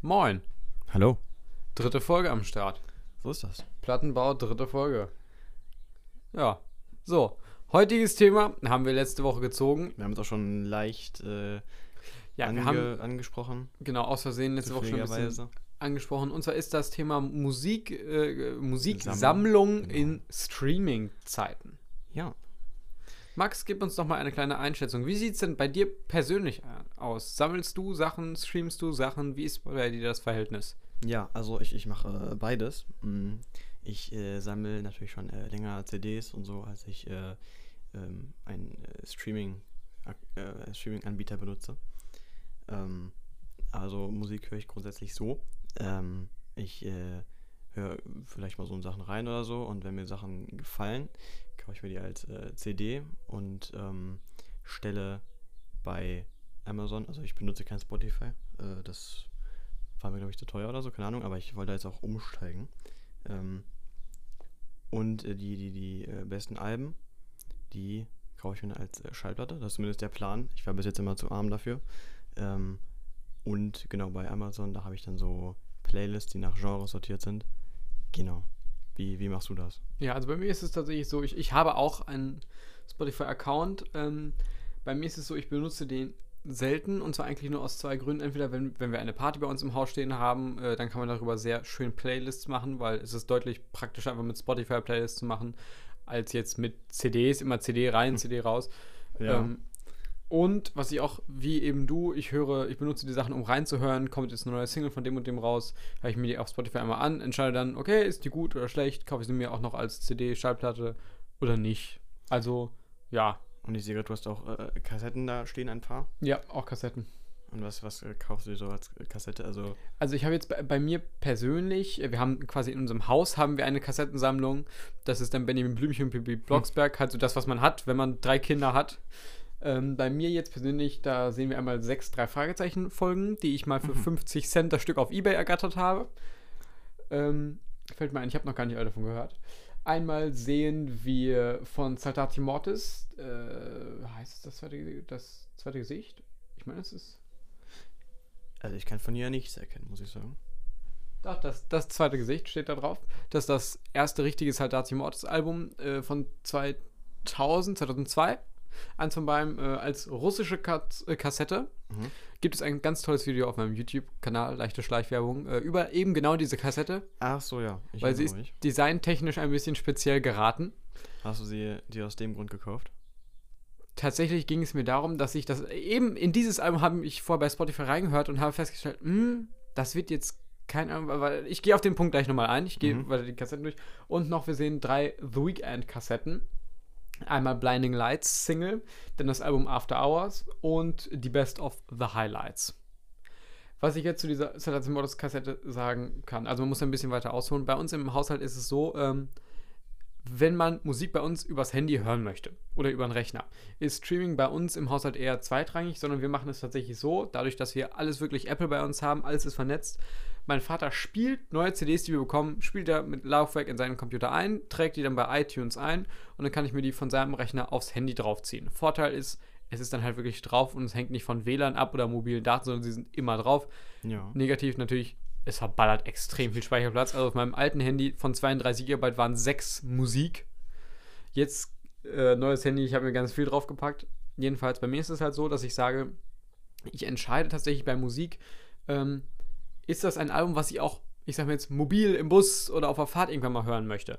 Moin. Hallo. Dritte Folge am Start. So ist das. Plattenbau, dritte Folge. Ja. So. Heutiges Thema haben wir letzte Woche gezogen. Wir haben es auch schon leicht äh, Ja, ange wir haben angesprochen. genau aus Versehen letzte Woche schon ein bisschen angesprochen. Und zwar ist das Thema Musik, äh, Musiksammlung Sammlung, genau. in Streaming-Zeiten. Ja. Max, gib uns noch mal eine kleine Einschätzung. Wie sieht es denn bei dir persönlich aus? Sammelst du Sachen, streamst du Sachen? Wie ist bei dir das Verhältnis? Ja, also ich, ich mache äh, beides. Mm, Ich äh, sammle natürlich schon äh, länger CDs und so, als ich äh, ähm, einen äh, Streaming, äh, Streaming-Anbieter benutze. Ähm, also Musik höre ich grundsätzlich so. Ähm, ich äh, höre vielleicht mal so in Sachen rein oder so und wenn mir Sachen gefallen, kaufe ich mir die als äh, CD und ähm, stelle bei Amazon, also ich benutze kein Spotify, äh, das war mir glaube ich zu teuer oder so, keine Ahnung, aber ich wollte jetzt auch umsteigen. Ähm, und äh, die, die, die äh, besten Alben, die kaufe ich mir als äh, Schallplatte. Das ist zumindest der Plan. Ich war bis jetzt immer zu arm dafür. Ähm, und genau bei Amazon, da habe ich dann so Playlists, die nach Genres sortiert sind. Genau. Wie, wie machst du das? Ja, also bei mir ist es tatsächlich so, ich, ich habe auch einen Spotify-Account. Ähm, bei mir ist es so, ich benutze den selten und zwar eigentlich nur aus zwei Gründen. Entweder, wenn, wenn wir eine Party bei uns im Haus stehen haben, äh, dann kann man darüber sehr schön Playlists machen, weil es ist deutlich praktischer, einfach mit Spotify Playlists zu machen, als jetzt mit CDs, immer CD rein, CD raus. Ähm, und was ich auch, wie eben du, ich höre, ich benutze die Sachen, um reinzuhören, kommt jetzt eine neue Single von dem und dem raus, höre ich mir die auf Spotify einmal an, entscheide dann, okay, ist die gut oder schlecht, kaufe ich sie mir auch noch als CD, Schallplatte oder nicht. Also, ja, und ich sehe gerade, du hast auch äh, Kassetten da stehen, ein paar. ja, auch Kassetten. Und was, was äh, kaufst du dir so als Kassette? Also, Also ich habe jetzt bei, bei mir persönlich, äh, wir haben quasi in unserem Haus haben wir eine Kassettensammlung. Das ist dann Benjamin Blümchen und Bibi Blocksberg, halt so das, was man hat, wenn man drei Kinder hat. Ähm, bei mir jetzt persönlich, da sehen wir einmal sechs drei Fragezeichen Folgen, die ich mal für Mhm. 50 Cent das Stück auf Ebay ergattert habe. Ähm, fällt mir ein, ich habe noch gar nicht alle davon gehört. Einmal sehen wir von Saltati Mortis, äh, heißt es das zweite, das zweite Gesicht? Ich meine, es ist also ich kann von ihr nichts erkennen, muss ich sagen. Doch, das, das zweite Gesicht steht da drauf. Das ist das erste richtige Saltatio Mortis Album äh, von 2000, 2002. Eins von beiden äh, als russische Kat äh, Kassette. Mhm. Gibt es ein ganz tolles Video auf meinem YouTube-Kanal, leichte Schleichwerbung, äh, über eben genau diese Kassette, Ach so, ja. Ich weil sie ist mich. designtechnisch ein bisschen speziell geraten. Hast du sie dir aus dem Grund gekauft? Tatsächlich ging es mir darum, dass ich das eben in dieses Album habe ich vorher bei Spotify reingehört und habe festgestellt, hm, das wird jetzt kein Album, weil ich gehe auf den Punkt gleich nochmal ein. Ich gehe Mhm. weiter die Kassetten durch. Und noch, wir sehen drei The Weeknd Kassetten. Einmal Blinding Lights Single, dann das Album After Hours und die Best of the Highlights. Was ich jetzt zu dieser Salazar Modus Kassette sagen kann, also man muss ein bisschen weiter ausholen. Bei uns im Haushalt ist es so, ähm, wenn man Musik bei uns übers Handy hören möchte oder über einen Rechner, ist Streaming bei uns im Haushalt eher zweitrangig, sondern wir machen es tatsächlich so, dadurch, dass wir alles wirklich Apple bei uns haben, alles ist vernetzt. Mein Vater spielt neue CDs, die wir bekommen, spielt er mit Laufwerk in seinen Computer ein, trägt die dann bei iTunes ein und dann kann ich mir die von seinem Rechner aufs Handy draufziehen. Vorteil ist, es ist dann halt wirklich drauf und es hängt nicht von WLAN ab oder mobilen Daten, sondern sie sind immer drauf. Ja. Negativ natürlich, es verballert extrem viel Speicherplatz. Also auf meinem alten Handy von 32 GB waren 6 Musik. Jetzt äh, neues Handy, ich habe mir ganz viel draufgepackt. Jedenfalls bei mir ist es halt so, dass ich sage, ich entscheide tatsächlich bei Musik, ähm, ist das ein Album, was ich auch, ich sag mal jetzt, mobil im Bus oder auf der Fahrt irgendwann mal hören möchte.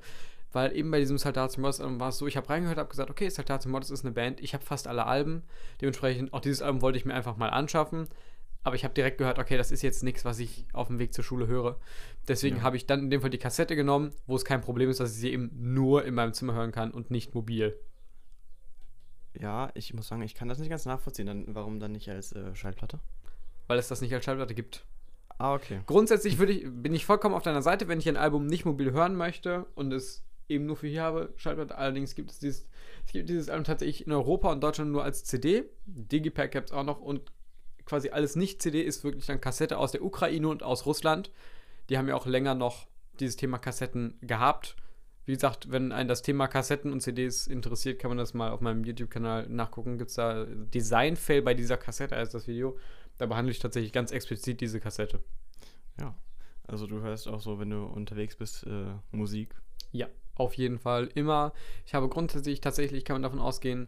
Weil eben bei diesem Saltatio Mortis Album war es so, ich habe reingehört, habe gesagt, okay, Saltatio Mortis ist eine Band, ich habe fast alle Alben, dementsprechend auch dieses Album wollte ich mir einfach mal anschaffen. Aber ich habe direkt gehört, okay, das ist jetzt nichts, was ich auf dem Weg zur Schule höre. Deswegen Ja. habe ich dann in dem Fall die Kassette genommen, wo es kein Problem ist, dass ich sie eben nur in meinem Zimmer hören kann und nicht mobil. Ja, ich muss sagen, ich kann das nicht ganz nachvollziehen. Dann, warum dann nicht als äh, Schallplatte? Weil es das nicht als Schallplatte gibt. Ah, okay. Grundsätzlich ich, bin ich vollkommen auf deiner Seite, wenn ich ein Album nicht mobil hören möchte und es eben nur für hier habe, Schallplatte. Allerdings gibt es dieses, es gibt dieses Album tatsächlich in Europa und Deutschland nur als CD. Digipack gibt es auch noch und quasi alles nicht-CD ist wirklich dann Kassette aus der Ukraine und aus Russland. Die haben ja auch länger noch dieses Thema Kassetten gehabt. Wie gesagt, wenn einen das Thema Kassetten und CDs interessiert, kann man das mal auf meinem YouTube-Kanal nachgucken. Gibt es da Design-Fail bei dieser Kassette, heißt das Video. Da behandle ich tatsächlich ganz explizit diese Kassette. Ja. Also du hörst auch so, wenn du unterwegs bist, äh, Musik. Ja, auf jeden Fall. Immer. Ich habe grundsätzlich, tatsächlich kann man davon ausgehen,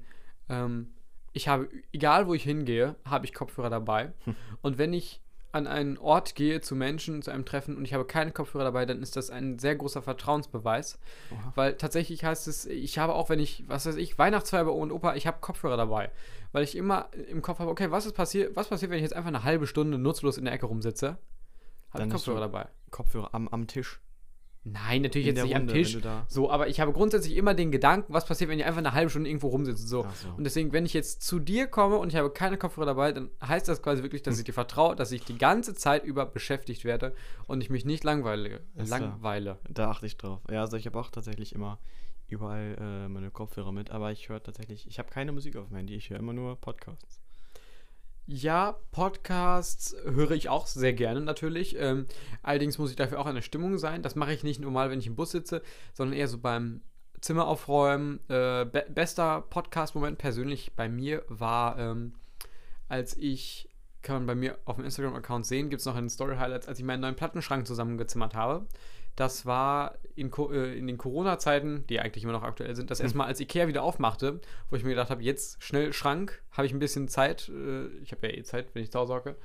ähm, ich habe, egal wo ich hingehe, habe ich Kopfhörer dabei. Und wenn ich an einen Ort gehe zu Menschen, zu einem Treffen und ich habe keine Kopfhörer dabei, dann ist das ein sehr großer Vertrauensbeweis. Oha. Weil tatsächlich heißt es, ich habe auch, wenn ich, was weiß ich, Weihnachtsfeier bei Oma und Opa, ich habe Kopfhörer dabei. Weil ich immer im Kopf habe, okay, was ist passiert, was passiert, wenn ich jetzt einfach eine halbe Stunde nutzlos in der Ecke rumsitze? Habe ich Kopfhörer dabei. Kopfhörer am, am Tisch. Nein, natürlich jetzt nicht am Runde, Tisch. du da- So, aber ich habe grundsätzlich immer den Gedanken, was passiert, wenn ich einfach eine halbe Stunde irgendwo rumsitze. So. So. Und deswegen, wenn ich jetzt zu dir komme und ich habe keine Kopfhörer dabei, dann heißt das quasi wirklich, dass ich dir vertraue, dass ich die ganze Zeit über beschäftigt werde und ich mich nicht langweile. Ist langweile. Da achte ich drauf. Ja, also ich habe auch tatsächlich immer überall äh, meine Kopfhörer mit, aber ich höre tatsächlich, ich habe keine Musik auf dem Handy, ich höre immer nur Podcasts. Ja, Podcasts höre ich auch sehr gerne natürlich. Ähm, allerdings muss ich dafür auch in der Stimmung sein. Das mache ich nicht normal, wenn ich im Bus sitze, sondern eher so beim Zimmer aufräumen. Äh, be bester Podcast-Moment persönlich bei mir war, ähm, als ich, kann man bei mir auf dem Instagram-Account sehen, gibt es noch in den Story-Highlights, als ich meinen neuen Plattenschrank zusammengezimmert habe. Das war in, äh, in den Corona-Zeiten, die eigentlich immer noch aktuell sind, das erste Mal, als Ikea wieder aufmachte, wo ich mir gedacht habe, jetzt schnell Schrank, habe ich ein bisschen Zeit. Äh, ich habe ja eh Zeit, wenn ich zu Hause hocke.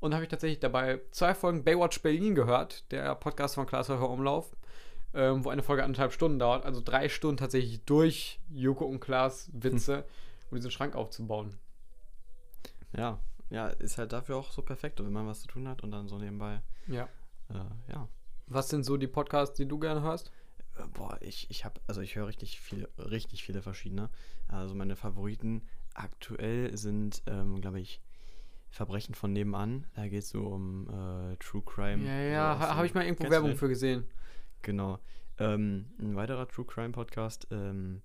Und habe ich tatsächlich dabei zwei Folgen Baywatch Berlin gehört, der Podcast von Klaas Umlauf, ähm, wo eine Folge anderthalb Stunden dauert. Also drei Stunden tatsächlich durch Joko und Klaas Witze, um diesen Schrank aufzubauen. Ja, ja, ist halt dafür auch so perfekt, wenn man was zu tun hat und dann so nebenbei, Ja. äh, ja. Was sind so die Podcasts, die du gerne hörst? Äh, Boah, ich, ich habe, also ich höre richtig viel, richtig viele verschiedene. Also meine Favoriten aktuell sind, ähm, glaube ich, Verbrechen von nebenan. Da geht es so um äh, True Crime. Ja, ja, so aus ha, habe ich mal irgendwo Werbung für gesehen. Genau. Ähm, ein weiterer True Crime Podcast, ähm,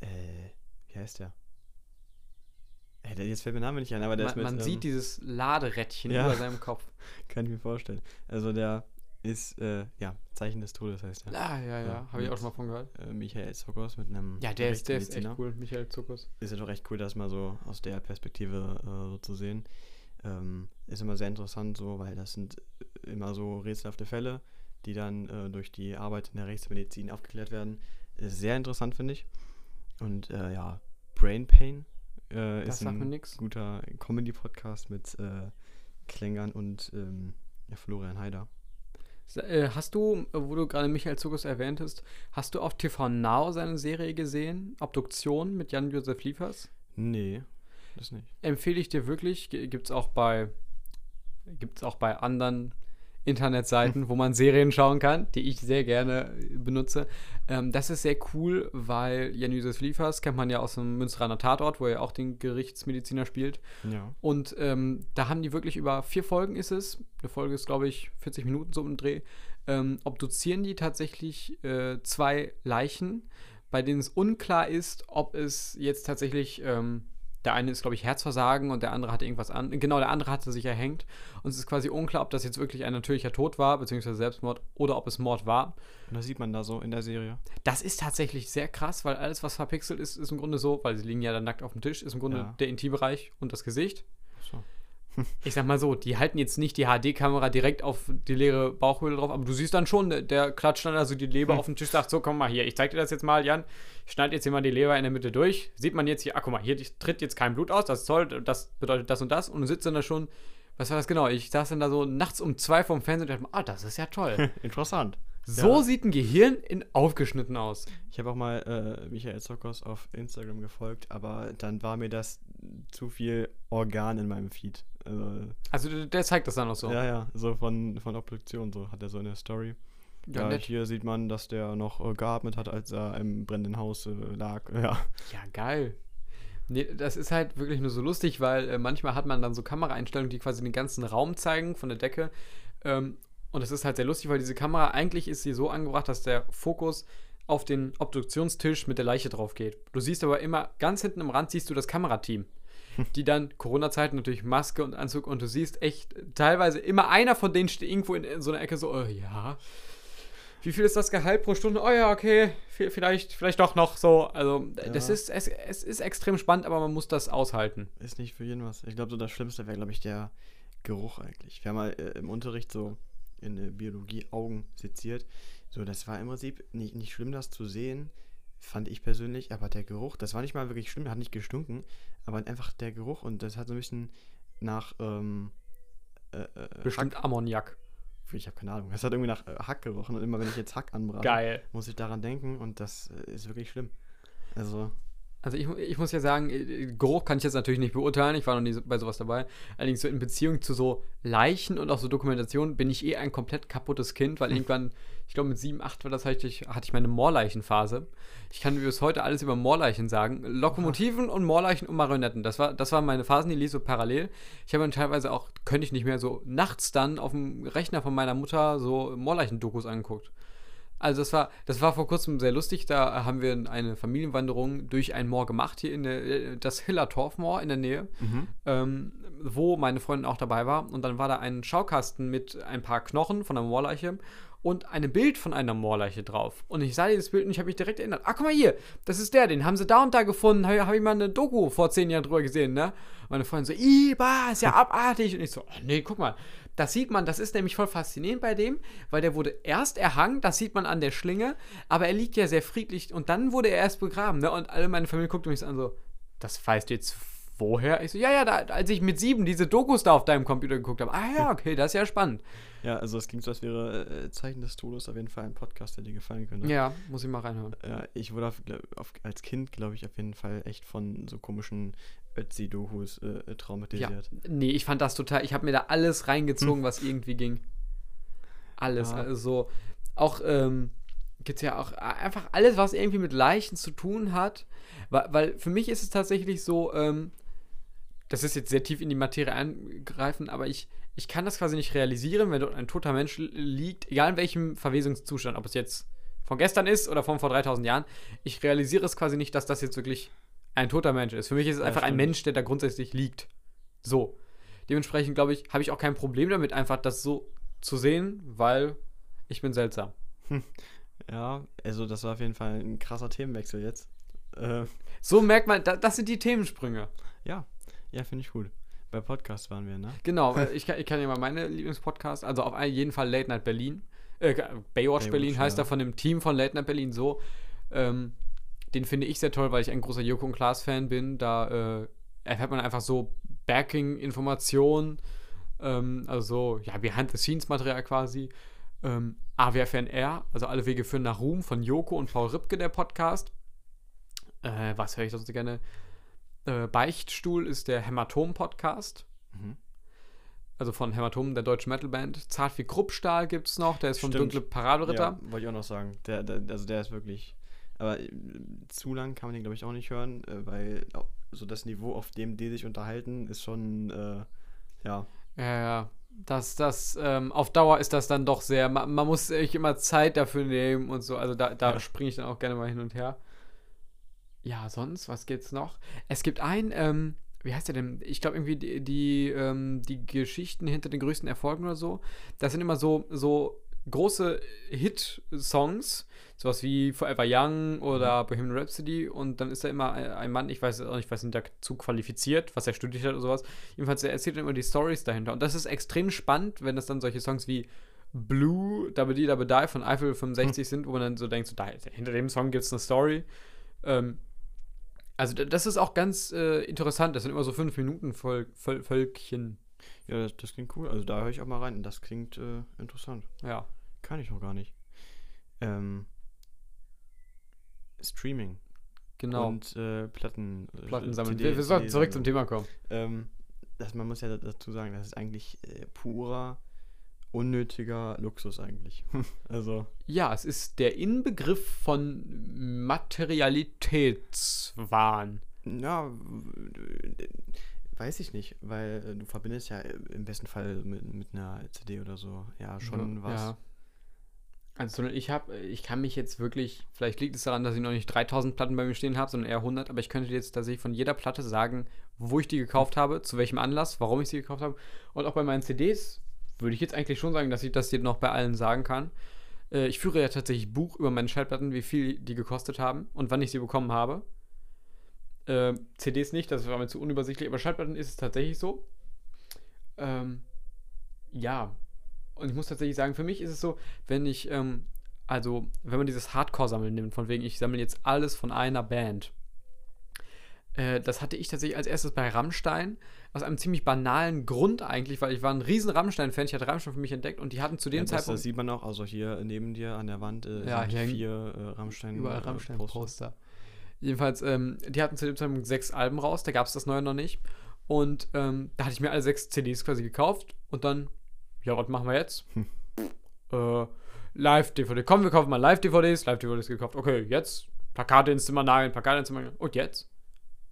äh, wie heißt der? Äh, jetzt fällt mir der Name nicht ein, aber der Man, ist mit, man ähm, sieht dieses Laderädchen ja. über seinem Kopf. Kann ich mir vorstellen. Also der ist, äh, ja, Zeichen des Todes heißt er. Ah, ja, ja, Ja, habe ich auch schon mal von gehört. Äh, Michael Zokos mit einem Ja, der ist, der ist echt cool, Michael Zuckers. Ist ja doch echt cool, das mal so aus der Perspektive äh, so zu sehen. Ähm, ist immer sehr interessant so, weil das sind äh, immer so rätselhafte Fälle, die dann äh, durch die Arbeit in der Rechtsmedizin aufgeklärt werden. Ist sehr interessant, finde ich. Und äh, ja, Brain Pain äh, ist ein guter Comedy-Podcast mit äh, Klängern und ähm, Florian Haider. Äh, Hast du, wo du gerade Michael Zuckers erwähntest, hast du auf TV Now seine Serie gesehen? Obduktion mit Jan-Josef Liefers? Nee, das nicht. Empfehle ich dir wirklich. Gibt es auch bei gibt's auch bei anderen Internetseiten, wo man Serien schauen kann, die ich sehr gerne benutze. Ähm, das ist sehr cool, weil Jan-Josef Liefers kennt man ja aus dem Münsteraner Tatort, wo er auch den Gerichtsmediziner spielt. Ja. Und ähm, da haben die wirklich über vier Folgen ist es, eine Folge ist glaube ich 40 Minuten so im Dreh, ähm, obduzieren die tatsächlich äh, zwei Leichen, bei denen es unklar ist, ob es jetzt tatsächlich, ähm, der eine ist glaube ich Herzversagen und der andere hatte irgendwas an, genau, der andere hatte sich erhängt und es ist quasi unklar, ob das jetzt wirklich ein natürlicher Tod war, beziehungsweise Selbstmord oder ob es Mord war. Und das sieht man da so in der Serie. Das ist tatsächlich sehr krass, weil alles, was verpixelt ist, ist im Grunde so, weil sie liegen ja dann nackt auf dem Tisch, ist im Grunde Ja. der Intimbereich und das Gesicht. So. Ich sag mal so, die halten jetzt nicht die HD-Kamera direkt auf die leere Bauchhöhle drauf, aber du siehst dann schon, der- klatscht dann also die Leber Hm. auf den Tisch, sagt so, komm mal hier, ich zeig dir das jetzt mal, Jan. Ich schneide jetzt hier mal die Leber in der Mitte durch. Sieht man jetzt hier, ah, guck mal, hier tritt jetzt kein Blut aus, das ist toll, das bedeutet das und das. Und du sitzt dann da schon, was war das genau? Ich saß dann da so nachts um zwei vom Fernsehen und dachte ah, das ist ja toll. Interessant. So Ja. sieht ein Gehirn in aufgeschnitten aus. Ich habe auch mal äh, Michael Zokos auf Instagram gefolgt, aber dann war mir das zu viel Organ in meinem Feed. Also, Also der, zeigt das dann auch so. Ja, ja, so von, von Obduktion, so hat er so eine Story. Ja, Ja, hier sieht man, dass der noch äh, geatmet hat, als er im brennenden Haus äh, lag. Ja. Ja, geil. Nee, das ist halt wirklich nur so lustig, weil äh, manchmal hat man dann so Kameraeinstellungen, die quasi den ganzen Raum zeigen von der Decke. Ähm, und es ist halt sehr lustig, weil diese Kamera eigentlich ist sie so angebracht, dass der Fokus auf den Obduktionstisch mit der Leiche drauf geht. Du siehst aber immer ganz hinten im Rand siehst du das Kamerateam, die dann Corona-Zeiten natürlich Maske und Anzug und du siehst echt teilweise immer einer von denen steht irgendwo in, in so einer Ecke so, äh, ja. Wie viel ist das Gehalt pro Stunde? Oh ja, okay, vi- vielleicht, vielleicht doch noch so. Also, äh, das Ja. ist, es, es ist extrem spannend, aber man muss das aushalten. Ist nicht für jeden was. Ich glaube, so das Schlimmste wäre, glaube ich, der Geruch eigentlich. Wir haben mal äh, im Unterricht so in äh, Biologie Augen seziert. So, das war im Prinzip nicht, nicht schlimm, das zu sehen, fand ich persönlich, aber der Geruch, das war nicht mal wirklich schlimm, hat nicht gestunken, aber einfach der Geruch und das hat so ein bisschen nach ähm, äh, äh Bestimmt Hack. Ammoniak. Ich habe keine Ahnung. Es hat irgendwie nach äh, Hack gerochen und immer wenn ich jetzt Hack anbrate, Geil. muss ich daran denken und das äh, ist wirklich schlimm. Also also ich, ich muss ja sagen, äh, Geruch kann ich jetzt natürlich nicht beurteilen, ich war noch nie bei sowas dabei. Allerdings so in Beziehung zu so Leichen und auch so Dokumentation bin ich eh ein komplett kaputtes Kind, weil irgendwann, ich glaube mit 7, 8 war das, hatte ich, hatte ich meine Moorleichenphase. Ich kann bis heute alles über Moorleichen sagen. Lokomotiven und Moorleichen und Marionetten. Das, war, das waren meine Phasen, die ließ so parallel. Ich habe dann teilweise auch, könnte ich nicht mehr, so nachts dann auf dem Rechner von meiner Mutter so Moorleichen-Dokus angeguckt. Also das war, das war vor kurzem sehr lustig. Da haben wir eine Familienwanderung durch ein Moor gemacht, hier in der, äh, das Hiller-Torfmoor in der Nähe, mhm. ähm, wo meine Freundin auch dabei war. Und dann war da ein Schaukasten mit ein paar Knochen von einer Moorleiche und ein Bild von einer Moorleiche drauf. Und ich sah dieses Bild und ich habe mich direkt erinnert. Ah, guck mal hier, das ist der, den haben sie da und da gefunden. Habe hab ich mal eine Doku vor zehn Jahren drüber gesehen, ne? Meine Freundin so, Iba, ist ja abartig. Und ich so, oh, nee, guck mal, das sieht man, das ist nämlich voll faszinierend bei dem, weil der wurde erst erhangen, das sieht man an der Schlinge, aber er liegt ja sehr friedlich und dann wurde er erst begraben, ne? Und alle meine Familie guckte mich an, so, das weißt du jetzt woher? Ich so, ja, ja, da, als ich mit sieben diese Dokus da auf deinem Computer geguckt habe. Ah ja, okay, das ist ja spannend. Ja, also es klingt so, als wäre äh, Zeichen des Todes auf jeden Fall ein Podcast, der dir gefallen könnte. Ja, muss ich mal reinhören. Ja, ich wurde auf, auf, als Kind, glaube ich, auf jeden Fall echt von so komischen Ötzi-Dokus äh, traumatisiert. Ja. Nee, ich fand das total, ich habe mir da alles reingezogen, hm. was irgendwie ging. Alles. Ja. Also auch, ähm, gibt es ja auch einfach alles, was irgendwie mit Leichen zu tun hat. Weil, weil für mich ist es tatsächlich so, ähm, das ist jetzt sehr tief in die Materie eingreifen, aber ich, ich kann das quasi nicht realisieren, wenn dort ein toter Mensch liegt, egal in welchem Verwesungszustand, ob es jetzt von gestern ist oder von vor 3000 Jahren. Ich realisiere es quasi nicht, dass das jetzt wirklich ein toter Mensch ist. Für mich ist es ja, einfach stimmt. ein Mensch, der da grundsätzlich liegt. So. Dementsprechend, glaube ich, habe ich auch kein Problem damit, einfach das so zu sehen, weil ich bin seltsam. Ja, also das war auf jeden Fall ein krasser Themenwechsel jetzt. Äh, so merkt man, da, das sind die Themensprünge. Ja, ja, finde ich gut. Bei Podcast waren wir, ne? Genau, ich kann, ich kann ja mal meine Lieblingspodcast, also auf jeden Fall Late Night Berlin. Äh, Baywatch, Baywatch Berlin heißt ja. da von dem Team von Late Night Berlin so. Ähm, den finde ich sehr toll, weil ich ein großer Joko und Klaas-Fan bin. Da äh, erfährt man einfach so Backing-Informationen, ähm, also ja, Behind-the-Scenes-Material quasi. Ähm, AWFNR, also alle Wege führen nach Ruhm von Joko und Paul Ripke, der Podcast. Äh, was höre ich sonst gerne? Äh, Beichtstuhl ist der Hämatom-Podcast. Mhm. Also von Hämatom, der deutschen Metalband. Zart wie Kruppstahl gibt es noch, der ist vom Dunkle Paraderitter. Ja, wollte ich auch noch sagen. Der, der, also der ist wirklich aber äh, zu lang kann man den, glaube ich, auch nicht hören, äh, weil so das Niveau, auf dem die sich unterhalten, ist schon, äh, ja. Ja, ja. Das, das, ähm, auf Dauer ist das dann doch sehr, man, man, muss sich immer Zeit dafür nehmen und so. Also da, da ja. springe ich dann auch gerne mal hin und her. Ja, sonst, was gibt's noch? Es gibt ein, ähm, wie heißt der denn? Ich glaube irgendwie die, die, ähm, die Geschichten hinter den größten Erfolgen oder so. Das sind immer so, so große Hit-Songs, sowas wie Forever Young oder mhm. Bohemian Rhapsody und dann ist da immer ein Mann, ich weiß auch nicht, was ihn dazu qualifiziert, was er studiert hat oder sowas. Jedenfalls, er erzählt immer die Stories dahinter und das ist extrem spannend, wenn es dann solche Songs wie Blue, Double D, Double Die von Eiffel 65 hm. sind, wo man dann so denkt, so, da, hinter dem Song gibt es eine Story. Ähm, also das ist auch ganz äh, interessant, das sind immer so fünf Minuten Vol Vol Völkchen. Ja, das, das, klingt cool. Also da höre ich auch mal rein. Das klingt äh, interessant. Ja. Kann ich noch gar nicht. Ähm, Streaming. Genau. Und äh, Platten. Äh, Platten sammeln. wir, wir sollten zurück zum Thema kommen. Ähm, das, man muss ja dazu sagen, das ist eigentlich äh, purer, unnötiger Luxus eigentlich. also. Ja, es ist der Inbegriff von Materialitätswahn. Ja, weiß ich nicht, weil äh, du verbindest ja im besten Fall mit, mit einer CD oder so ja schon ja, was. Ja. Also ich habe, ich kann mich jetzt wirklich, vielleicht liegt es daran, dass ich noch nicht 3000 Platten bei mir stehen habe, sondern eher 100, aber ich könnte jetzt tatsächlich von jeder Platte sagen, wo ich die gekauft habe, zu welchem Anlass, warum ich sie gekauft habe. Und auch bei meinen CDs würde ich jetzt eigentlich schon sagen, dass ich das hier noch bei allen sagen kann. Äh, ich führe ja tatsächlich Buch über meine Schallplatten, wie viel die gekostet haben und wann ich sie bekommen habe. Äh, CDs nicht, das war mir zu unübersichtlich, aber Schallplatten ist es tatsächlich so. Ähm, ja, und ich muss tatsächlich sagen, für mich ist es so, wenn ich, ähm, also, wenn man dieses Hardcore-Sammeln nimmt, von wegen, ich sammle jetzt alles von einer Band, äh, das hatte ich tatsächlich als erstes bei Rammstein, aus einem ziemlich banalen Grund eigentlich, weil ich war ein riesen Rammstein-Fan, ich hatte Rammstein für mich entdeckt und die hatten zu dem Ja, das, Zeitpunkt das sieht man auch, also hier neben dir an der Wand äh, Ja, sind vier äh, Rammstein überall äh, Poster. Rammstein-Poster. Jedenfalls, ähm, die hatten zu dem Zeitpunkt sechs Alben raus, da gab es das neue noch nicht. Und ähm, da hatte ich mir alle sechs CDs quasi gekauft und dann, ja, was machen wir jetzt? Hm. Äh, Live-DVD. Komm, wir kaufen mal Live-DVDs. Live-DVDs gekauft. Okay, jetzt Plakate ins Zimmer nageln, Plakate ins Zimmer nageln. Und jetzt?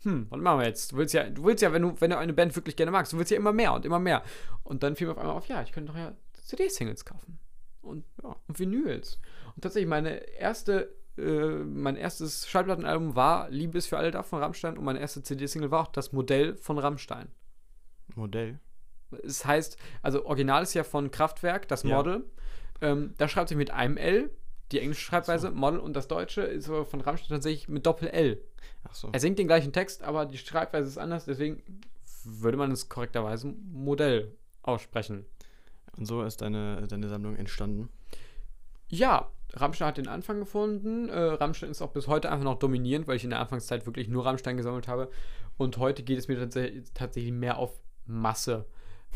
Hm, was machen wir jetzt? Du willst ja, du willst ja, wenn du, wenn du eine Band wirklich gerne magst, du willst ja immer mehr und immer mehr. Und dann fiel mir auf einmal auf, ja, ich könnte doch ja CD-Singles kaufen. Und, ja, und Vinyls. Und tatsächlich, meine erste, äh, mein erstes Schallplattenalbum war Liebe ist für alle da von Rammstein und meine erste CD-Single war auch das Modell von Rammstein. Modell. Es heißt, also Original ist ja von Kraftwerk, das Ja. Model. Ähm, da schreibt sich mit einem L, die englische Schreibweise, so. Model, und das deutsche ist von Rammstein tatsächlich mit Doppel-L. Ach so. Er singt den gleichen Text, aber die Schreibweise ist anders, deswegen würde man es korrekterweise Modell aussprechen. Und so ist deine, deine Sammlung entstanden. Ja, Rammstein hat den Anfang gefunden. Äh, Rammstein ist auch bis heute einfach noch dominierend, weil ich in der Anfangszeit wirklich nur Rammstein gesammelt habe. Und heute geht es mir tatsächlich mehr auf Masse.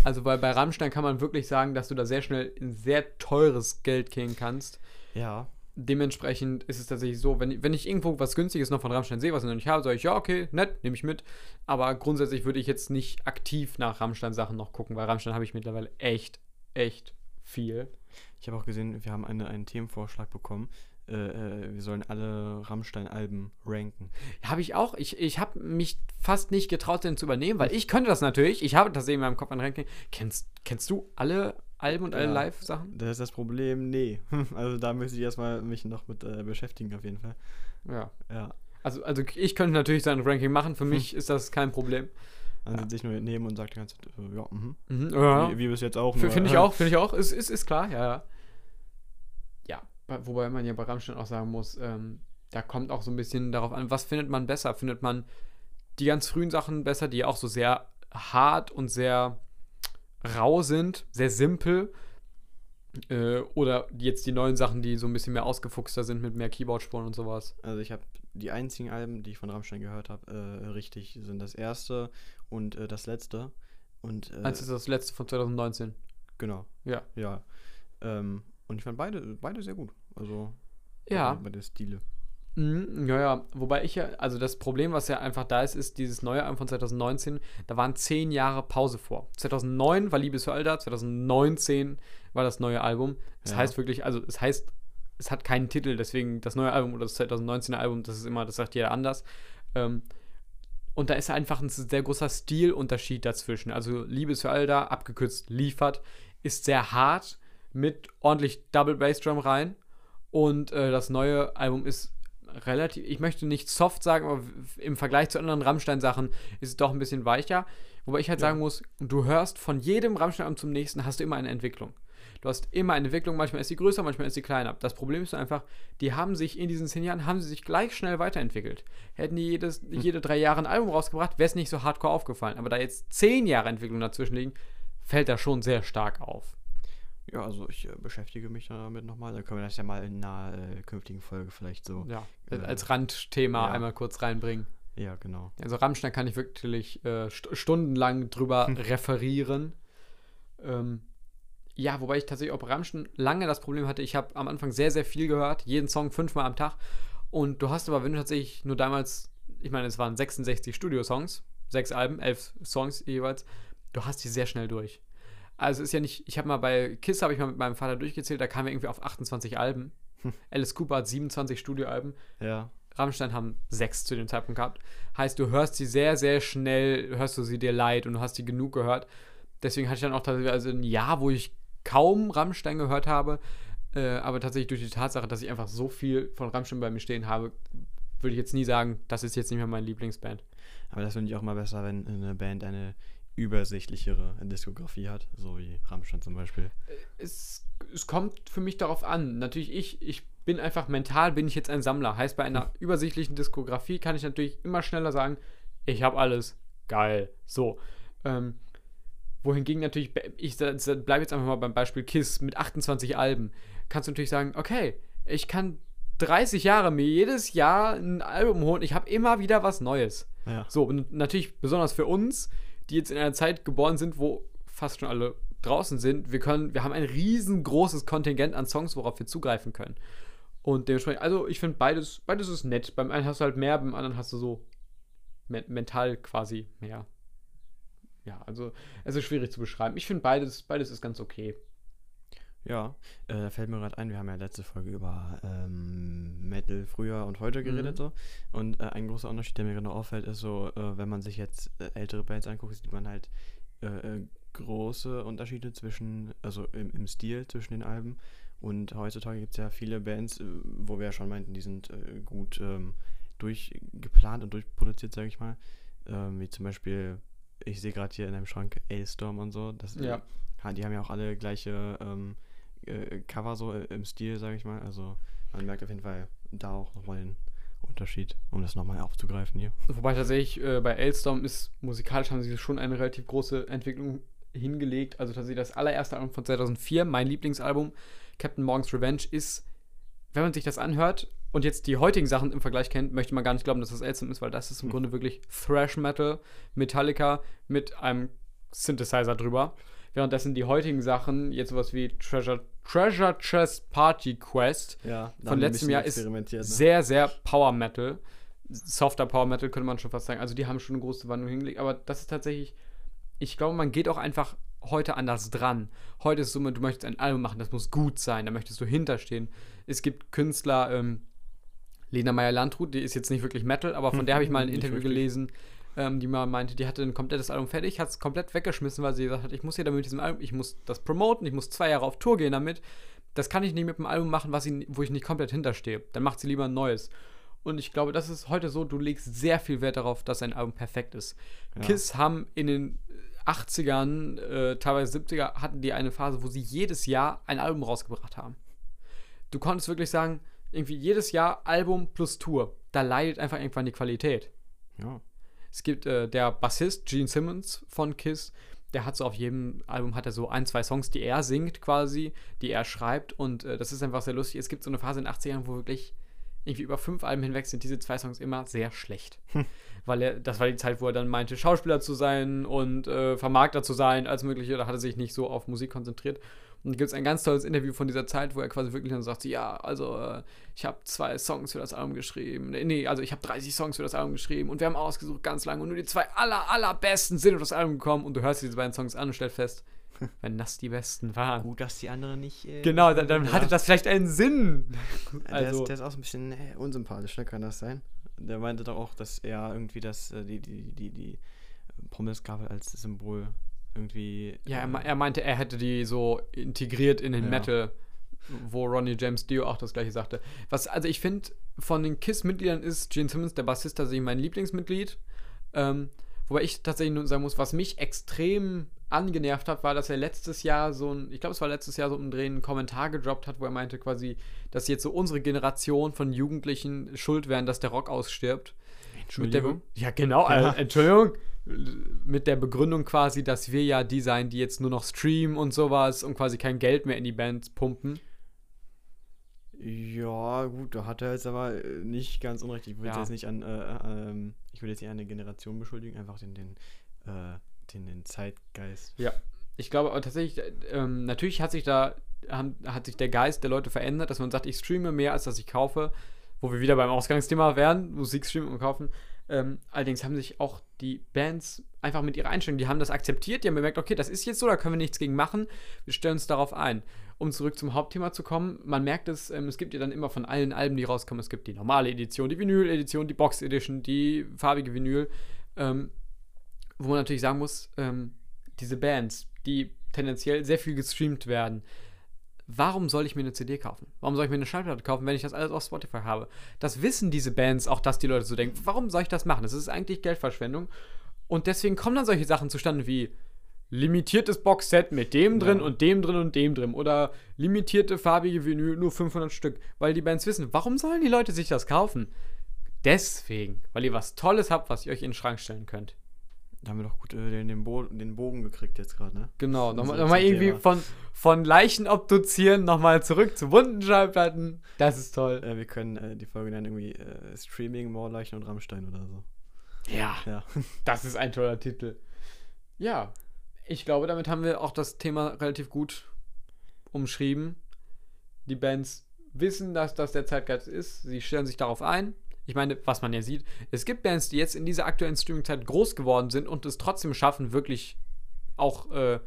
Also, weil bei Rammstein kann man wirklich sagen, dass du da sehr schnell in sehr teures Geld gehen kannst. Ja. Dementsprechend ist es tatsächlich so, wenn, wenn ich irgendwo was Günstiges noch von Rammstein sehe, was ich noch nicht habe, sage ich, ja, okay, nett, nehme ich mit. Aber grundsätzlich würde ich jetzt nicht aktiv nach Rammstein-Sachen noch gucken, weil Rammstein habe ich mittlerweile echt, echt viel. Ich habe auch gesehen, wir haben eine, einen Themenvorschlag bekommen. Äh, äh, wir sollen alle Rammstein-Alben ranken. Habe ich auch. Ich, ich habe mich fast nicht getraut, den zu übernehmen, weil ich könnte das natürlich. Ich habe das eben in meinem Kopf an Ranking. Kennst, kennst du alle Alben und alle Ja. Live-Sachen? Das ist das Problem, nee. Also da müsste ich erstmal mich noch mit äh, beschäftigen, auf jeden Fall. Ja. Ja. Also, also ich könnte natürlich so ein Ranking machen. Für mich ist das kein Problem. Dann Ja. sitze ich nur neben und sagt die ganze Zeit, äh, ja, mhm. Mhm, ja. Wie, wie bis jetzt auch. Finde ich äh, auch, finde ich auch. Ist, ist, ist klar, ja, ja. Wobei man ja bei Rammstein auch sagen muss, ähm, da kommt auch so ein bisschen darauf an, was findet man besser? Findet man die ganz frühen Sachen besser, die auch so sehr hart und sehr rau sind, sehr simpel? Äh, oder jetzt die neuen Sachen, die so ein bisschen mehr ausgefuchster sind mit mehr Keyboardspuren und sowas? Also ich habe die einzigen Alben, die ich von Rammstein gehört habe, äh, richtig sind das erste und äh, das letzte. Und äh, Eins ist das letzte von 2019. genau. Ja. Ja. Ähm, und ich fand beide, beide sehr gut. Also Ja. Bei, der Stile. Mhm, ja, ja. Wobei ich ja, also das Problem, was ja einfach da ist, ist dieses neue Album von 2019, da waren zehn Jahre Pause vor. 2009 war Liebe für all da, 2019 war das neue Album. Das Ja. heißt wirklich, also es heißt, es hat keinen Titel, deswegen das neue Album oder das 2019er Album, das ist immer, das sagt jeder anders. Ähm, und da ist einfach ein sehr großer Stilunterschied dazwischen. Also Liebe ist für all da, abgekürzt liefert, ist sehr hart mit ordentlich Double Bass Drum rein. Und äh, das neue Album ist relativ, ich möchte nicht soft sagen, aber im Vergleich zu anderen Rammstein-Sachen ist es doch ein bisschen weicher. Wobei ich halt Ja. sagen muss, du hörst von jedem Rammstein-Album zum nächsten, hast du immer eine Entwicklung. Du hast immer eine Entwicklung, manchmal ist sie größer, manchmal ist sie kleiner. Das Problem ist einfach, die haben sich in diesen zehn Jahren, haben sie sich gleich schnell weiterentwickelt. Hätten die jedes, jede drei Jahre ein Album rausgebracht, wäre es nicht so hardcore aufgefallen. Aber da jetzt zehn Jahre Entwicklung dazwischen liegen, fällt das schon sehr stark auf. Ja, also ich äh, beschäftige mich damit nochmal. Dann können wir das ja mal in einer äh, künftigen Folge vielleicht so. Ja, Äh, als Randthema ja. einmal kurz reinbringen. Ja, genau. Also Rammstein kann ich wirklich äh, st stundenlang drüber Hm. referieren. Ähm, ja, wobei ich tatsächlich auch bei Rammstein lange das Problem hatte, ich habe am Anfang sehr, sehr viel gehört, jeden Song fünfmal am Tag. Und du hast aber, wenn du tatsächlich nur damals, ich meine, es waren 66 Studio-Songs, sechs Alben, elf Songs jeweils, du hast die sehr schnell durch. Also ist ja nicht, ich habe mal bei Kiss, habe ich mal mit meinem Vater durchgezählt, da kamen wir irgendwie auf 28 Alben. Hm. Alice Cooper hat 27 Studioalben. Ja. Rammstein haben sechs zu dem Zeitpunkt gehabt. Heißt, du hörst sie sehr, sehr schnell, hörst du sie dir leid und du hast sie genug gehört. Deswegen hatte ich dann auch tatsächlich also ein Jahr, wo ich kaum Rammstein gehört habe. Äh, aber tatsächlich durch die Tatsache, dass ich einfach so viel von Rammstein bei mir stehen habe, würde ich jetzt nie sagen, das ist jetzt nicht mehr meine Lieblingsband. Aber das finde ich auch mal besser, wenn eine Band eine übersichtlichere Diskografie hat, so wie Rammstein zum Beispiel. es, es kommt für mich darauf an. Natürlich, ich, ich bin einfach mental, bin ich jetzt ein Sammler. Heißt, bei einer übersichtlichen Diskografie kann ich natürlich immer schneller sagen, ich habe alles. Geil. So. Ähm, Wohingegen natürlich, ich bleibe jetzt einfach mal beim Beispiel KISS mit 28 Alben, kannst du natürlich sagen, okay, ich kann 30 Jahre mir jedes Jahr ein Album holen, ich habe immer wieder was Neues. Ja. So, und natürlich besonders für uns, die jetzt in einer Zeit geboren sind, wo fast schon alle draußen sind, wir können, wir haben ein riesengroßes Kontingent an Songs, worauf wir zugreifen können. Und dementsprechend, also ich finde beides, beides ist nett. Beim einen hast du halt mehr, beim anderen hast du so me mental quasi mehr. Ja, also es ist schwierig zu beschreiben. Ich finde beides, beides ist ganz okay. Ja, äh, da fällt mir gerade ein, wir haben ja letzte Folge über ähm, Metal früher und heute geredet Mhm. so. Und äh, ein großer Unterschied, der mir gerade auffällt, ist so, äh, wenn man sich jetzt äh, ältere Bands anguckt, sieht man halt äh, äh, große Unterschiede zwischen, also im, im Stil zwischen den Alben. Und heutzutage gibt es ja viele Bands, wo wir ja schon meinten, die sind gut ähm, durchgeplant und durchproduziert, sage ich mal. Ähm, wie zum Beispiel, ich sehe gerade hier in einem Schrank A-Storm und so. Das, Ja. ja, die haben ja auch alle gleiche ähm, äh, Cover so im Stil, sage ich mal. Also man merkt auf jeden Fall da auch nochmal den Unterschied, um das nochmal aufzugreifen hier. Wobei tatsächlich äh, bei Elstorm ist musikalisch haben sie schon eine relativ große Entwicklung hingelegt. Also tatsächlich das allererste Album von 2004, mein Lieblingsalbum, Captain Morgan's Revenge, ist, wenn man sich das anhört und jetzt die heutigen Sachen im Vergleich kennt, möchte man gar nicht glauben, dass das Elstorm ist, weil das ist im Hm. Grunde wirklich Thrash Metal, Metallica mit einem Synthesizer drüber. Währenddessen die heutigen Sachen, jetzt sowas wie Treasure, Treasure Chest Party Quest, Ja, Von letztem Jahr ist ne? sehr, sehr Power Metal. Softer Power Metal könnte man schon fast sagen. Also die haben schon eine große Wandlung hingelegt. Aber das ist tatsächlich, ich glaube, man geht auch einfach heute anders dran. Heute ist es so, du möchtest ein Album machen, das muss gut sein, da möchtest du hinterstehen. Es gibt Künstler, ähm, Lena Meyer-Landrut, die ist jetzt nicht wirklich Metal, aber von der habe ich mal ein Interview wirklich. gelesen, ähm, die mal meinte, die hatte ein komplettes Album fertig, hat es komplett weggeschmissen, weil sie gesagt hat, ich muss hier damit mit diesem Album, ich muss das promoten, ich muss zwei Jahre auf Tour gehen damit. Das kann ich nicht mit einem Album machen, was ich, wo ich nicht komplett hinterstehe. Dann macht sie lieber ein neues. Und ich glaube, das ist heute so, du legst sehr viel Wert darauf, dass ein Album perfekt ist. Ja. Kiss haben in den 80ern, äh, teilweise 70er, hatten die eine Phase, wo sie jedes Jahr ein Album rausgebracht haben. Du konntest wirklich sagen, irgendwie jedes Jahr Album plus Tour. Da leidet einfach irgendwann die Qualität. Ja. Es gibt äh, der Bassist Gene Simmons von Kiss, der hat so auf jedem Album hat er so ein, zwei Songs, die er singt quasi, die er schreibt und äh, das ist einfach sehr lustig. Es gibt so eine Phase in den 80ern, wo wirklich irgendwie über fünf Alben hinweg sind diese zwei Songs immer sehr schlecht. Weil er, das war die Zeit, wo er dann meinte, Schauspieler zu sein und äh, Vermarkter zu sein, als mögliche, da hat er sich nicht so auf Musik konzentriert. Und gibt es ein ganz tolles Interview von dieser Zeit, wo er quasi wirklich dann sagt, ja, also äh, ich habe zwei Songs für das Album geschrieben. Nee, Nee, also ich habe 30 Songs für das Album geschrieben und wir haben ausgesucht ganz lange und nur die zwei aller, allerbesten sind auf das Album gekommen und du hörst diese beiden Songs an und stellst fest, wenn das die besten waren. Gut, dass die anderen nicht. Äh, Genau, dann, dann ja. hatte das vielleicht einen Sinn. Der, Also, ist, der ist auch so ein bisschen äh, unsympathisch, ne? Kann das sein? Der meinte doch auch, dass er irgendwie das, äh, die, die, die, die Pommesgabel als Symbol irgendwie. ja, er, äh, er meinte, er hätte die so integriert in den Ja. Metal, wo Ronnie James Dio auch das gleiche sagte. Was, also ich finde, von den KISS-Mitgliedern ist Gene Simmons, der Bassist, tatsächlich mein Lieblingsmitglied. Ähm, wobei ich tatsächlich nur sagen muss, was mich extrem angenervt hat, war, dass er letztes Jahr so ein, ich glaube, es war letztes Jahr so um den Dreh einen Kommentar gedroppt hat, wo er meinte quasi, dass jetzt so unsere Generation von Jugendlichen schuld wären, dass der Rock ausstirbt. Mit der Entschuldigung. ja, genau, Ja. äh, Entschuldigung. Mit der Begründung quasi, dass wir ja die sein, die jetzt nur noch streamen und sowas und quasi kein Geld mehr in die Bands pumpen. Ja, gut, da hat er jetzt aber äh, nicht ganz unrecht. Ich würde Ja. jetzt nicht an, äh, äh, ähm, ich würde jetzt nicht eine Generation beschuldigen, einfach den, den, äh, den, den Zeitgeist. Ich glaube aber tatsächlich, äh, ähm, natürlich hat sich da, haben, hat sich der Geist der Leute verändert, dass man sagt, ich streame mehr, als dass ich kaufe, wo wir wieder beim Ausgangsthema wären, Musik streamen und kaufen. Ähm, allerdings haben sich auch die Bands einfach mit ihrer Einstellung, die haben das akzeptiert, die haben gemerkt, okay, das ist jetzt so, da können wir nichts gegen machen, wir stellen uns darauf ein. Um zurück zum Hauptthema zu kommen, man merkt es, ähm, es gibt ja dann immer von allen Alben, die rauskommen, es gibt die normale Edition, die Vinyl-Edition, die Box-Edition, die farbige Vinyl, ähm, wo man natürlich sagen muss, ähm, diese Bands, die tendenziell sehr viel gestreamt werden, warum soll ich mir eine CD kaufen? Warum soll ich mir eine Schallplatte kaufen, wenn ich das alles auf Spotify habe? Das wissen diese Bands auch, dass die Leute so denken. Warum soll ich das machen? Das ist eigentlich Geldverschwendung. Und deswegen kommen dann solche Sachen zustande wie limitiertes Boxset mit dem drin Ja. und dem drin und dem drin. Oder limitierte farbige Vinyl, nur 500 Stück. Weil die Bands wissen, warum sollen die Leute sich das kaufen? Deswegen, weil ihr was Tolles habt, was ihr euch in den Schrank stellen könnt. Da haben wir doch gut äh, den, den, Bo den Bogen gekriegt jetzt gerade, ne? Genau, nochmal So irgendwie Thema. von, von Leichen obduzieren, nochmal zurück zu wunden Schallplatten. Das ist toll. Äh, wir können äh, die Folge nennen irgendwie äh, Streaming, Moorleichen und Rammstein oder so. Ja, Ja. das ist ein toller Titel. Ja, ich glaube, damit haben wir auch das Thema relativ gut umschrieben. Die Bands wissen, dass das der Zeitgeist ist. Sie stellen sich darauf ein. Ich meine, was man ja sieht, es gibt Bands, die jetzt in dieser aktuellen Streaming-Zeit groß geworden sind und es trotzdem schaffen, wirklich auch äh,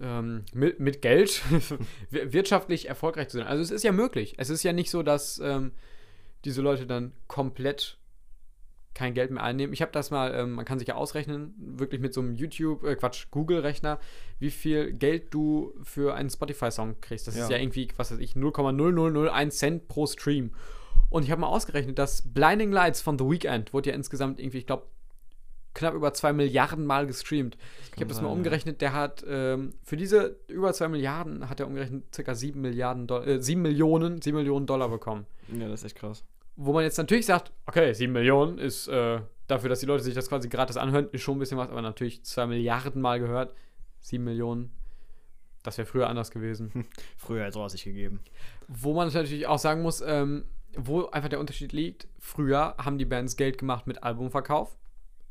ähm, mit, mit Geld wir- wirtschaftlich erfolgreich zu sein. Also es ist ja möglich. Es ist ja nicht so, dass ähm, diese Leute dann komplett kein Geld mehr einnehmen. Ich habe das mal, ähm, man kann sich ja ausrechnen, wirklich mit so einem YouTube, äh, Quatsch, Google-Rechner, wie viel Geld du für einen Spotify-Song kriegst. Das ist Ja. ja irgendwie, was weiß ich, 0,0001 Cent pro Stream. Und ich habe mal ausgerechnet, dass Blinding Lights von The Weeknd wurde ja insgesamt irgendwie, ich glaube, knapp über 2 Milliarden Mal gestreamt. Ich habe das mal umgerechnet, der hat ähm, für diese über 2 Milliarden hat er umgerechnet ca. 7 Milliarden Dollar, äh, 7 Millionen, 7 Millionen Dollar bekommen. Ja, das ist echt krass. Wo man jetzt natürlich sagt, okay, 7 Millionen ist äh, dafür, dass die Leute sich das quasi gratis anhören, ist schon ein bisschen was, aber natürlich 2 Milliarden Mal gehört. 7 Millionen, das wäre früher anders gewesen. Früher als rausig gegeben. Wo man natürlich auch sagen muss, ähm, wo einfach der Unterschied liegt, früher haben die Bands Geld gemacht mit Albumverkauf.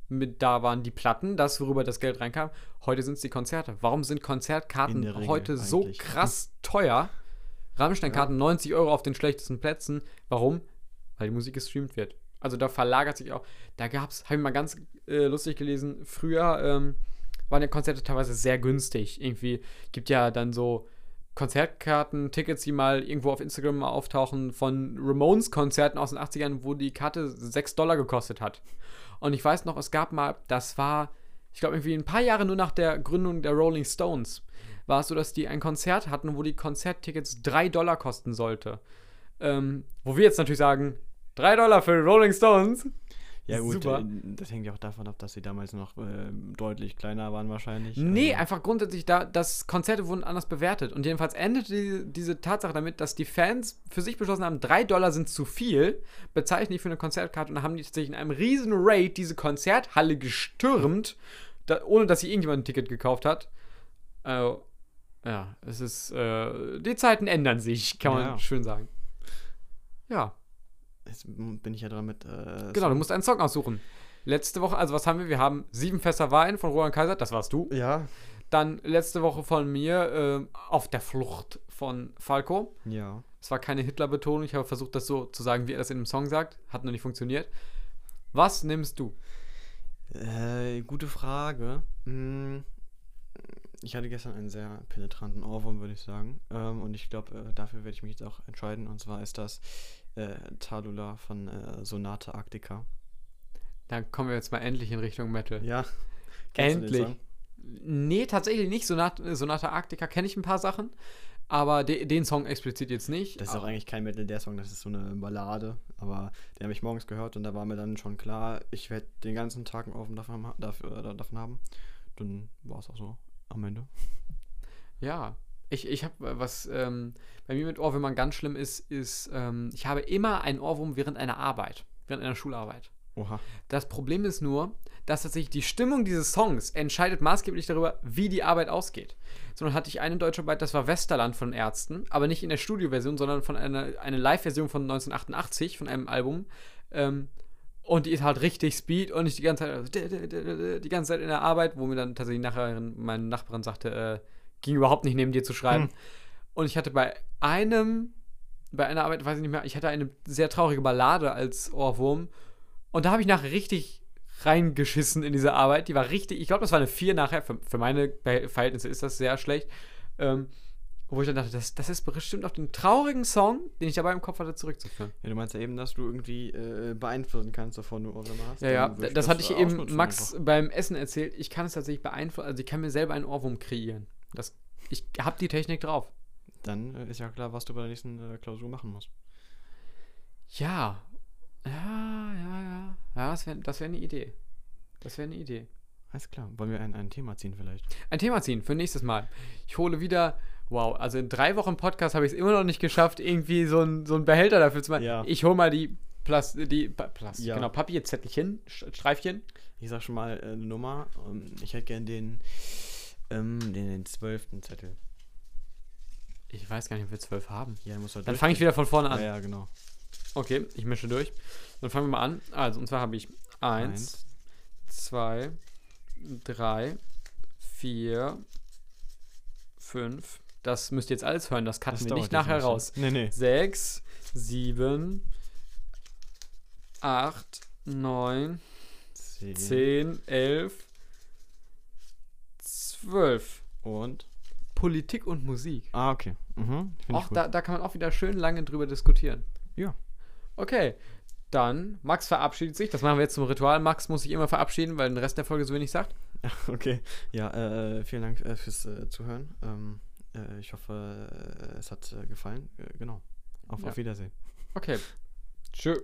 Mit, da waren die Platten, das, worüber das Geld reinkam. Heute sind es die Konzerte. Warum sind In Konzertkarten heute so eigentlich. krass teuer? Rammstein-Karten 90 Euro auf den schlechtesten Plätzen. Warum? Weil die Musik gestreamt wird. Also da verlagert sich auch. Da gab es, habe ich mal ganz äh, lustig gelesen, früher ähm, waren ja Konzerte teilweise sehr günstig. Irgendwie gibt ja dann so Konzertkarten, Tickets, die mal irgendwo auf Instagram auftauchen, von Ramones-Konzerten aus den 80ern, wo die Karte 6 Dollar gekostet hat. Und ich weiß noch, es gab mal, das war, ich glaube, irgendwie ein paar Jahre nur nach der Gründung der Rolling Stones, war es so, dass die ein Konzert hatten, wo die Konzerttickets 3 Dollar kosten sollte. Ähm, wo wir jetzt natürlich sagen, 3 Dollar für Rolling Stones. Ja, gut, Super. äh, das hängt ja auch davon ab, dass sie damals noch äh, deutlich kleiner waren, wahrscheinlich. Nee, Also, einfach grundsätzlich, da, dass Konzerte wurden anders bewertet. Und jedenfalls endete die, diese Tatsache damit, dass die Fans für sich beschlossen haben, 3 Dollar sind zu viel, bezeichnen die für eine Konzertkarte und dann haben die tatsächlich in einem riesen Raid diese Konzerthalle gestürmt, da, ohne dass sich irgendjemand ein Ticket gekauft hat. Äh, ja, es ist, äh, die Zeiten ändern sich, kann man Ja. schön sagen. Ja, Jetzt bin ich ja dran mit. Äh, genau, du musst einen Song aussuchen. Letzte Woche, also was haben wir? Wir haben sieben Fässer Wein von Roland Kaiser, das warst du. Ja. Dann letzte Woche von mir äh, Auf der Flucht von Falco. Ja. Es war keine Hitler-Betonung. Ich habe versucht, das so zu sagen, wie er das in dem Song sagt. Hat noch nicht funktioniert. Was nimmst du? Äh, gute Frage. Hm, Ich hatte gestern einen sehr penetranten Ohrwurm, würde ich sagen. Ähm, und ich glaube, äh, dafür werde ich mich jetzt auch entscheiden. Und zwar ist das äh, Talula von äh, Sonate Arctica. Dann kommen wir jetzt mal endlich in Richtung Metal. Ja. Endlich. Nee, tatsächlich nicht. Sonate, Sonata Arctica kenne ich ein paar Sachen. Aber de, den Song explizit jetzt nicht. Das ist auch eigentlich kein Metal, der Song, das ist so eine Ballade. Aber den habe ich morgens gehört und da war mir dann schon klar, ich werde den ganzen Tag einen Ohrwurm davon, äh, davon haben. Dann war es auch so am Ende. Ja, ich, ich habe was, ähm, bei mir mit Ohrwürmern ganz schlimm ist, ist, ähm, ich habe immer einen Ohrwurm während einer Arbeit, während einer Schularbeit. Oha. Das Problem ist nur, dass tatsächlich die Stimmung dieses Songs entscheidet maßgeblich darüber, wie die Arbeit ausgeht. Sondern hatte ich eine deutsche Arbeit, das war Westerland von Ärzten, aber nicht in der Studioversion, sondern von einer eine Live-Version von 1988 von einem Album. Ähm, und die ist halt richtig Speed und ich die ganze Zeit, also die ganze Zeit in der Arbeit, wo mir dann tatsächlich nachher meine Nachbarin sagte, äh, ging überhaupt nicht neben dir zu schreiben. Hm. Und ich hatte bei einem, bei einer Arbeit, weiß ich nicht mehr, ich hatte eine sehr traurige Ballade als Ohrwurm. Und da habe ich nachher richtig reingeschissen in diese Arbeit. Die war richtig, ich glaube, das war eine 4 nachher. Für, für meine Verhältnisse ist das sehr schlecht. Ähm, wo ich dann dachte, das, das ist bestimmt auf den traurigen Song, den ich dabei im Kopf hatte, zurückzuführen. Ja, du meinst ja eben, dass du irgendwie äh, beeinflussen kannst, wovon du Ohrwürmer hast. Ja, ja, ich das hatte ich eben Max einfach. beim Essen erzählt. Ich kann es tatsächlich beeinflussen, also ich kann mir selber einen Ohrwurm kreieren. Das, ich habe die Technik drauf. Dann äh, ist ja klar, was du bei der nächsten äh, Klausur machen musst. Ja. Ja, ja, ja. Ja, das wäre das wär eine Idee. Das wäre eine Idee. Alles klar. Wollen wir ein, ein Thema ziehen vielleicht? Ein Thema ziehen für nächstes Mal. Ich hole wieder, wow, also in drei Wochen Podcast habe ich es immer noch nicht geschafft, irgendwie so einen so Behälter dafür zu machen. Ja. Ich hole mal die Plas die pa Plas Ja. genau, Papierzettelchen, Streifchen. Ich sag schon mal äh, eine Nummer. Ähm, ich hätte gern den, ähm, den, den zwölften Zettel. Ich weiß gar nicht, ob wir zwölf haben. Ja, muss halt Dann fange ich wieder von vorne an. Ja, ja, genau. Okay, ich mische durch. Dann fangen wir mal an. Also, und zwar habe ich eins, zwei, drei, vier, fünf. Das müsst ihr jetzt alles hören. Das cutten Das wir nicht nachher raus. Nee, nee. Sechs, sieben, acht, neun, Zehn. zehn, elf, zwölf. Und? Politik und Musik. Ah, okay. Mhm. Auch da, da kann man auch wieder schön lange drüber diskutieren. Ja. Okay. Dann, Max verabschiedet sich. Das machen wir jetzt zum Ritual. Max muss sich immer verabschieden, weil den Rest der Folge so wenig sagt. Okay. Ja, äh, vielen Dank äh, fürs äh, Zuhören. Ähm, äh, ich hoffe, äh, es hat äh, gefallen. Äh, genau. Auf, Ja. auf Wiedersehen. Okay. Tschö.